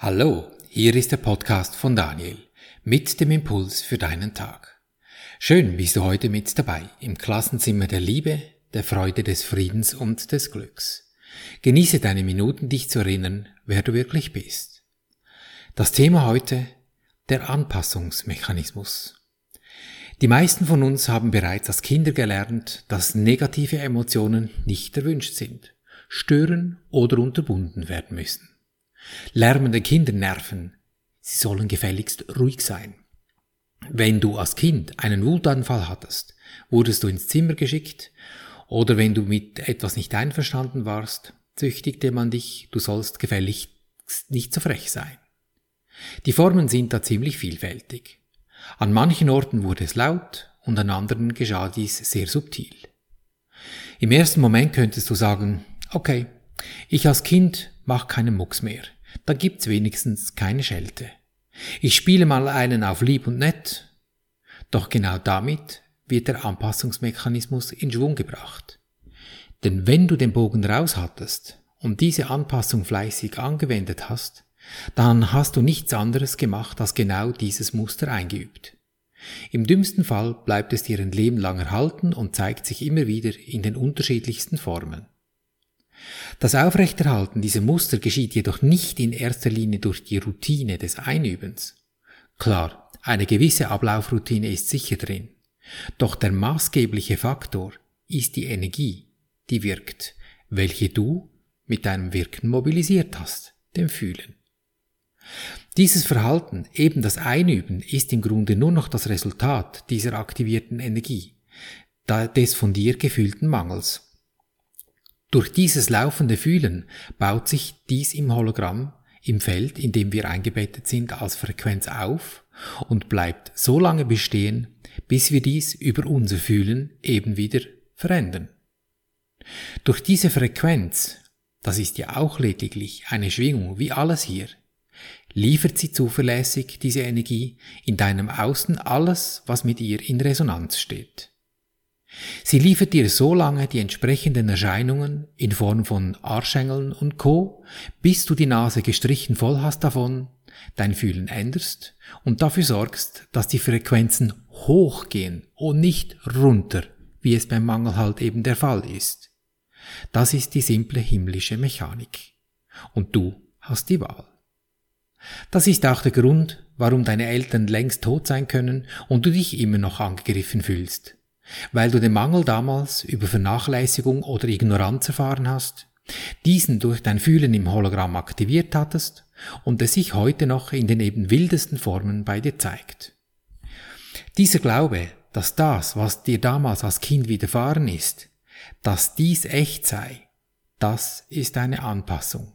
Hallo, hier ist der Podcast von Daniel mit dem Impuls für deinen Tag. Schön bist du heute mit dabei im Klassenzimmer der Liebe, der Freude, des Friedens und des Glücks. Genieße deine Minuten, dich zu erinnern, wer du wirklich bist. Das Thema heute, der Anpassungsmechanismus. Die meisten von uns haben bereits als Kinder gelernt, dass negative Emotionen nicht erwünscht sind, stören oder unterbunden werden müssen. Lärmende Kinder nerven. Sie sollen gefälligst ruhig sein. Wenn du als Kind einen Wutanfall hattest, wurdest du ins Zimmer geschickt, oder wenn du mit etwas nicht einverstanden warst, züchtigte man dich, du sollst gefälligst nicht so frech sein. Die Formen sind da ziemlich vielfältig. An manchen Orten wurde es laut und an anderen geschah dies sehr subtil. Im ersten Moment könntest du sagen, okay, ich als Kind mach keinen Mucks mehr. Da gibt's wenigstens keine Schelte. Ich spiele mal einen auf lieb und nett. Doch genau damit wird der Anpassungsmechanismus in Schwung gebracht. Denn wenn du den Bogen raus hattest und diese Anpassung fleißig angewendet hast, dann hast du nichts anderes gemacht als genau dieses Muster eingeübt. Im dümmsten Fall bleibt es dir ein Leben lang erhalten und zeigt sich immer wieder in den unterschiedlichsten Formen. Das Aufrechterhalten dieser Muster geschieht jedoch nicht in erster Linie durch die Routine des Einübens. Klar, eine gewisse Ablaufroutine ist sicher drin. Doch der maßgebliche Faktor ist die Energie, die wirkt, welche du mit deinem Wirken mobilisiert hast, dem Fühlen. Dieses Verhalten, eben das Einüben, ist im Grunde nur noch das Resultat dieser aktivierten Energie, des von dir gefühlten Mangels. Durch dieses laufende Fühlen baut sich dies im Hologramm, im Feld, in dem wir eingebettet sind, als Frequenz auf und bleibt so lange bestehen, bis wir dies über unser Fühlen eben wieder verändern. Durch diese Frequenz, das ist ja auch lediglich eine Schwingung wie alles hier, liefert sie zuverlässig diese Energie in deinem Außen alles, was mit ihr in Resonanz steht. Sie liefert dir so lange die entsprechenden Erscheinungen in Form von Arschengeln und Co., bis du die Nase gestrichen voll hast davon, dein Fühlen änderst und dafür sorgst, dass die Frequenzen hochgehen und nicht runter, wie es beim Mangel halt eben der Fall ist. Das ist die simple himmlische Mechanik. Und du hast die Wahl. Das ist auch der Grund, warum deine Eltern längst tot sein können und du dich immer noch angegriffen fühlst weil du den Mangel damals über Vernachlässigung oder Ignoranz erfahren hast, diesen durch dein Fühlen im Hologramm aktiviert hattest und es sich heute noch in den eben wildesten Formen bei dir zeigt. Dieser Glaube, dass das, was dir damals als Kind widerfahren ist, dass dies echt sei, das ist eine Anpassung.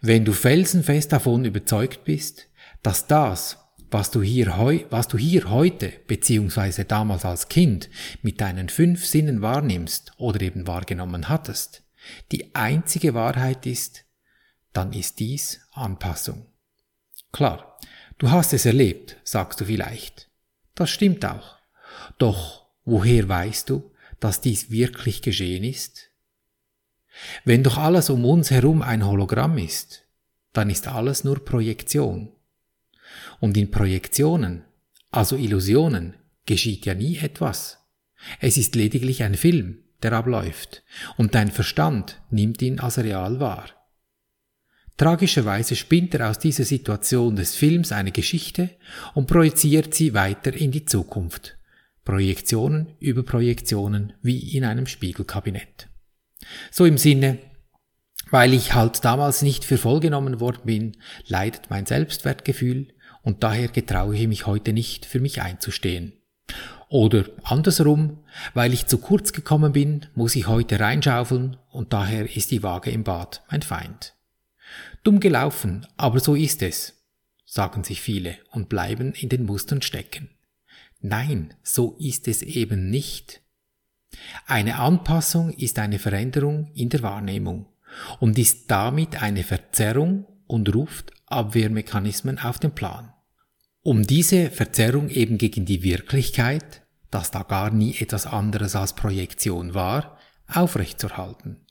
Wenn du felsenfest davon überzeugt bist, dass das, was du hier, was du hier heute beziehungsweise damals als Kind mit deinen fünf Sinnen wahrnimmst oder eben wahrgenommen hattest, die einzige Wahrheit ist, dann ist dies Anpassung. Klar, du hast es erlebt, sagst du vielleicht. Das stimmt auch. Doch woher weißt du, dass dies wirklich geschehen ist? Wenn doch alles um uns herum ein Hologramm ist, dann ist alles nur Projektion. Und in Projektionen, also Illusionen, geschieht ja nie etwas. Es ist lediglich ein Film, der abläuft, und dein Verstand nimmt ihn als real wahr. Tragischerweise spinnt er aus dieser Situation des Films eine Geschichte und projiziert sie weiter in die Zukunft. Projektionen über Projektionen wie in einem Spiegelkabinett. So im Sinne, weil ich halt damals nicht für voll genommen worden bin, leidet mein Selbstwertgefühl und daher getraue ich mich heute nicht, für mich einzustehen. Oder andersrum, weil ich zu kurz gekommen bin, muss ich heute reinschaufeln und daher ist die Waage im Bad mein Feind. Dumm gelaufen, aber so ist es, sagen sich viele und bleiben in den Mustern stecken. Nein, so ist es eben nicht. Eine Anpassung ist eine Veränderung in der Wahrnehmung und ist damit eine Verzerrung und ruft Abwehrmechanismen auf den Plan. Um diese Verzerrung eben gegen die Wirklichkeit, dass da gar nie etwas anderes als Projektion war, aufrechtzuerhalten.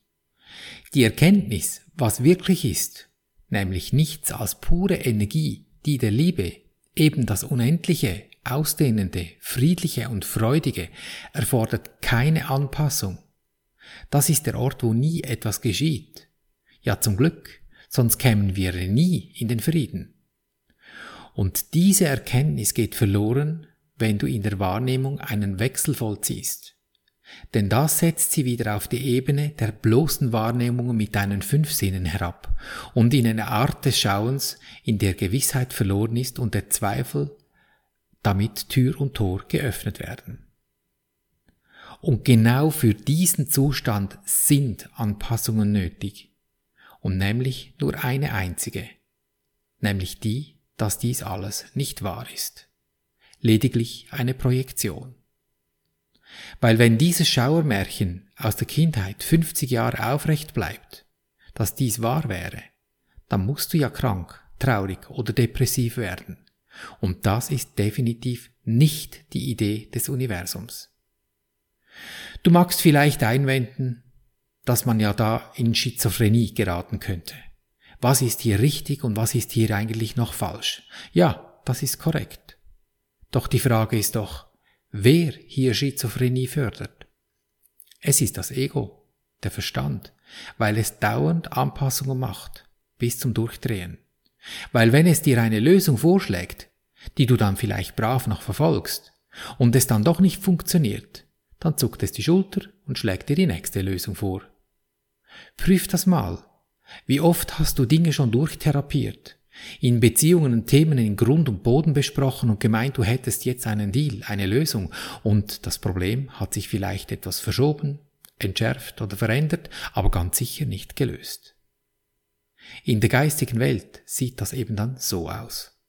Die Erkenntnis, was wirklich ist, nämlich nichts als pure Energie, die der Liebe, eben das Unendliche, Ausdehnende, Friedliche und Freudige, erfordert keine Anpassung. Das ist der Ort, wo nie etwas geschieht. Ja, zum Glück, sonst kämen wir nie in den Frieden. Und diese Erkenntnis geht verloren, wenn du in der Wahrnehmung einen Wechsel vollziehst. Denn das setzt sie wieder auf die Ebene der bloßen Wahrnehmung mit deinen fünf Sinnen herab und in eine Art des Schauens, in der Gewissheit verloren ist und der Zweifel, damit Tür und Tor geöffnet werden. Und genau für diesen Zustand sind Anpassungen nötig. Und nämlich nur eine einzige. Nämlich die, dass dies alles nicht wahr ist. Lediglich eine Projektion. Weil wenn dieses Schauermärchen aus der Kindheit 50 Jahre aufrecht bleibt, dass dies wahr wäre, dann musst du ja krank, traurig oder depressiv werden. Und das ist definitiv nicht die Idee des Universums. Du magst vielleicht einwenden, dass man ja da in Schizophrenie geraten könnte. Was ist hier richtig und was ist hier eigentlich noch falsch? Ja, das ist korrekt. Doch die Frage ist doch, wer hier Schizophrenie fördert. Es ist das Ego, der Verstand, weil es dauernd Anpassungen macht, bis zum Durchdrehen. Weil wenn es dir eine Lösung vorschlägt, die du dann vielleicht brav noch verfolgst, und es dann doch nicht funktioniert, dann zuckt es die Schulter und schlägt dir die nächste Lösung vor. Prüf das mal. Wie oft hast du Dinge schon durchtherapiert, in Beziehungen und Themen in Grund und Boden besprochen und gemeint, du hättest jetzt einen Deal, eine Lösung und das Problem hat sich vielleicht etwas verschoben, entschärft oder verändert, aber ganz sicher nicht gelöst. In der geistigen Welt sieht das eben dann so aus.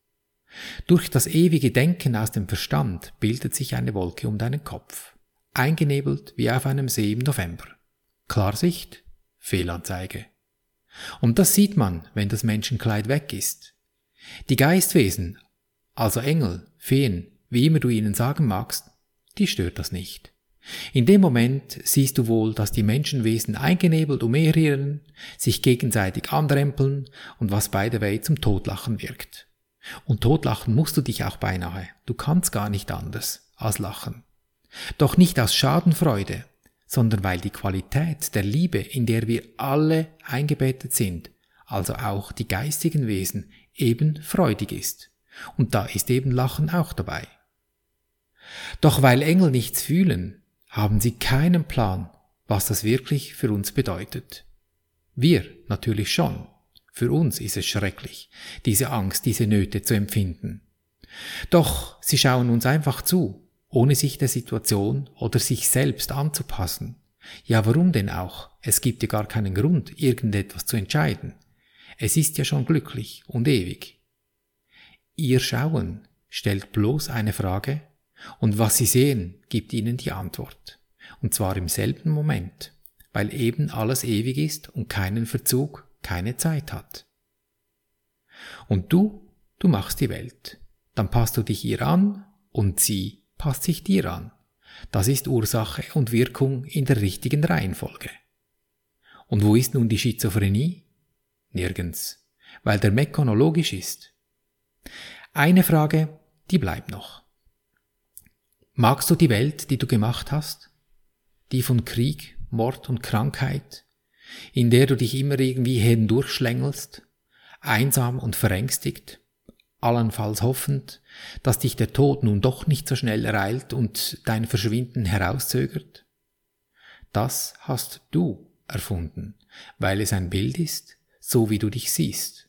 Durch das ewige Denken aus dem Verstand bildet sich eine Wolke um deinen Kopf, eingenebelt wie auf einem See im November. Klarsicht, Fehlanzeige. Und das sieht man, wenn das Menschenkleid weg ist. Die Geistwesen, also Engel, Feen, wie immer du ihnen sagen magst, die stört das nicht. In dem Moment siehst du wohl, dass die Menschenwesen eingenebelt umherirren, sich gegenseitig anrempeln und was by the way zum Totlachen wirkt. Und totlachen musst du dich auch beinahe, du kannst gar nicht anders als lachen. Doch nicht aus Schadenfreude, sondern weil die Qualität der Liebe, in der wir alle eingebettet sind, also auch die geistigen Wesen, eben freudig ist. Und da ist eben Lachen auch dabei. Doch weil Engel nichts fühlen, haben sie keinen Plan, was das wirklich für uns bedeutet. Wir natürlich schon. Für uns ist es schrecklich, diese Angst, diese Nöte zu empfinden. Doch sie schauen uns einfach zu ohne sich der Situation oder sich selbst anzupassen. Ja, warum denn auch? Es gibt ja gar keinen Grund, irgendetwas zu entscheiden. Es ist ja schon glücklich und ewig. Ihr Schauen stellt bloß eine Frage und was Sie sehen, gibt Ihnen die Antwort. Und zwar im selben Moment, weil eben alles ewig ist und keinen Verzug, keine Zeit hat. Und du, du machst die Welt. Dann passt du dich ihr an und sie passt sich dir an. Das ist Ursache und Wirkung in der richtigen Reihenfolge. Und wo ist nun die Schizophrenie? Nirgends, weil der Mekono logisch ist. Eine Frage, die bleibt noch. Magst du die Welt, die du gemacht hast? Die von Krieg, Mord und Krankheit, in der du dich immer irgendwie hindurchschlängelst, einsam und verängstigt, allenfalls hoffend, dass dich der Tod nun doch nicht so schnell ereilt und dein Verschwinden herauszögert? Das hast du erfunden, weil es ein Bild ist, so wie du dich siehst.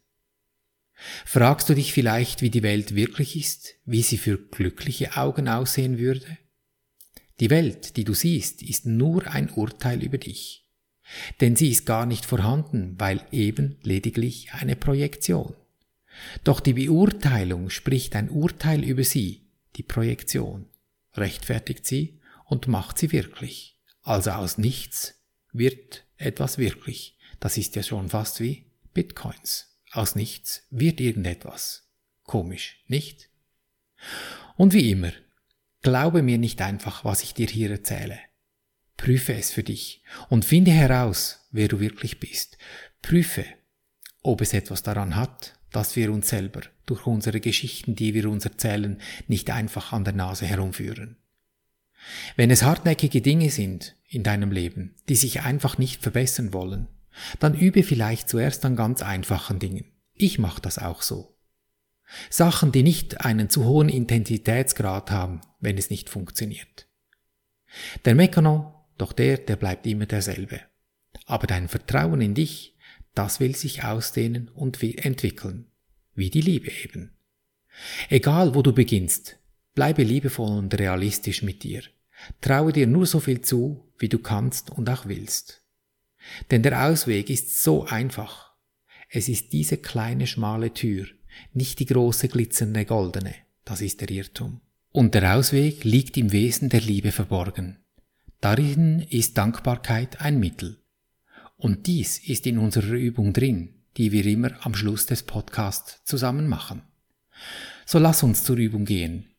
Fragst du dich vielleicht, wie die Welt wirklich ist, wie sie für glückliche Augen aussehen würde? Die Welt, die du siehst, ist nur ein Urteil über dich. Denn sie ist gar nicht vorhanden, weil eben lediglich eine Projektion. Doch die Beurteilung spricht ein Urteil über sie, die Projektion, rechtfertigt sie und macht sie wirklich. Also aus nichts wird etwas wirklich. Das ist ja schon fast wie Bitcoins. Aus nichts wird irgendetwas. Komisch, nicht? Und wie immer, glaube mir nicht einfach, was ich dir hier erzähle. Prüfe es für dich und finde heraus, wer du wirklich bist. Prüfe, ob es etwas daran hat, dass wir uns selber durch unsere Geschichten, die wir uns erzählen, nicht einfach an der Nase herumführen. Wenn es hartnäckige Dinge sind in deinem Leben, die sich einfach nicht verbessern wollen, dann übe vielleicht zuerst an ganz einfachen Dingen. Ich mache das auch so. Sachen, die nicht einen zu hohen Intensitätsgrad haben, wenn es nicht funktioniert. Der Mekanon, doch der, der bleibt immer derselbe. Aber dein Vertrauen in dich, das will sich ausdehnen und entwickeln. Wie die Liebe eben. Egal wo du beginnst, bleibe liebevoll und realistisch mit dir. Traue dir nur so viel zu, wie du kannst und auch willst. Denn der Ausweg ist so einfach. Es ist diese kleine schmale Tür, nicht die große glitzernde goldene. Das ist der Irrtum. Und der Ausweg liegt im Wesen der Liebe verborgen. Darin ist Dankbarkeit ein Mittel. Und dies ist in unserer Übung drin, die wir immer am Schluss des Podcasts zusammen machen. So lass uns zur Übung gehen.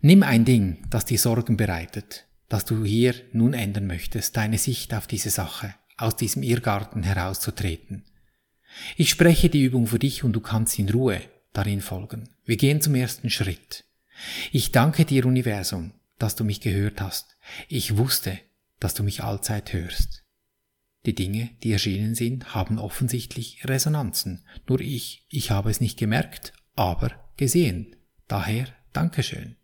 Nimm ein Ding, das dir Sorgen bereitet, das du hier nun ändern möchtest, deine Sicht auf diese Sache, aus diesem Irrgarten herauszutreten. Ich spreche die Übung für dich und du kannst in Ruhe darin folgen. Wir gehen zum ersten Schritt. Ich danke dir, Universum, dass du mich gehört hast. Ich wusste, dass du mich allzeit hörst. Die Dinge, die erschienen sind, haben offensichtlich Resonanzen. Nur ich, ich habe es nicht gemerkt, aber gesehen. Daher Dankeschön.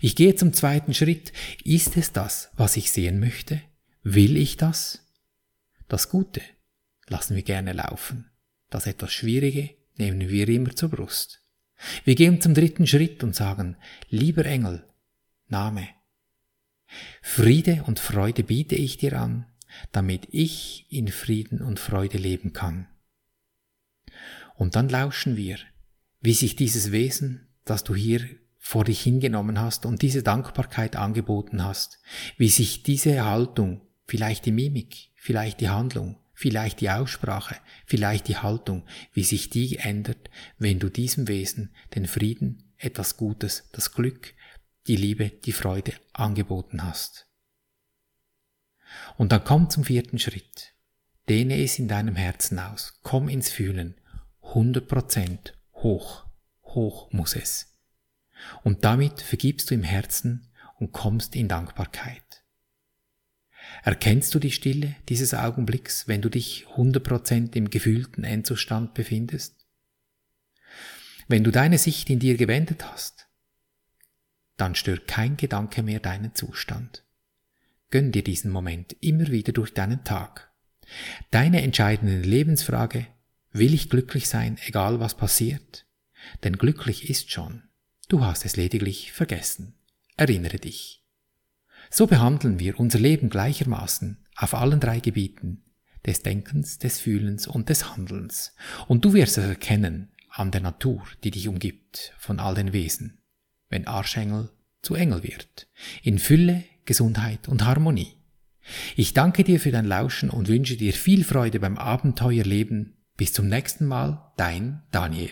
Ich gehe zum zweiten Schritt. Ist es das, was ich sehen möchte? Will ich das? Das Gute lassen wir gerne laufen. Das etwas Schwierige nehmen wir immer zur Brust. Wir gehen zum dritten Schritt und sagen, lieber Engel, Name. Friede und Freude biete ich dir an, damit ich in Frieden und Freude leben kann. Und dann lauschen wir, wie sich dieses Wesen, das du hier vor dich hingenommen hast und diese Dankbarkeit angeboten hast, wie sich diese Haltung, vielleicht die Mimik, vielleicht die Handlung, vielleicht die Aussprache, vielleicht die Haltung, wie sich die ändert, wenn du diesem Wesen den Frieden, etwas Gutes, das Glück, die Liebe, die Freude angeboten hast. Und dann komm zum vierten Schritt. Dehne es in deinem Herzen aus. Komm ins Fühlen. 100% hoch. Hoch muss es. Und damit vergibst du im Herzen und kommst in Dankbarkeit. Erkennst du die Stille dieses Augenblicks, wenn du dich 100% im gefühlten Endzustand befindest? Wenn du deine Sicht in dir gewendet hast, dann stört kein Gedanke mehr deinen Zustand. Gönn dir diesen Moment immer wieder durch deinen Tag. Deine entscheidende Lebensfrage, will ich glücklich sein, egal was passiert? Denn glücklich ist schon. Du hast es lediglich vergessen. Erinnere dich. So behandeln wir unser Leben gleichermaßen auf allen drei Gebieten des Denkens, des Fühlens und des Handelns. Und du wirst es erkennen an der Natur, die dich umgibt, von all den Wesen, wenn Arschengel zu Engel wird, in Fülle, Gesundheit und Harmonie. Ich danke dir für dein Lauschen und wünsche dir viel Freude beim Abenteuerleben. Bis zum nächsten Mal, dein Daniel.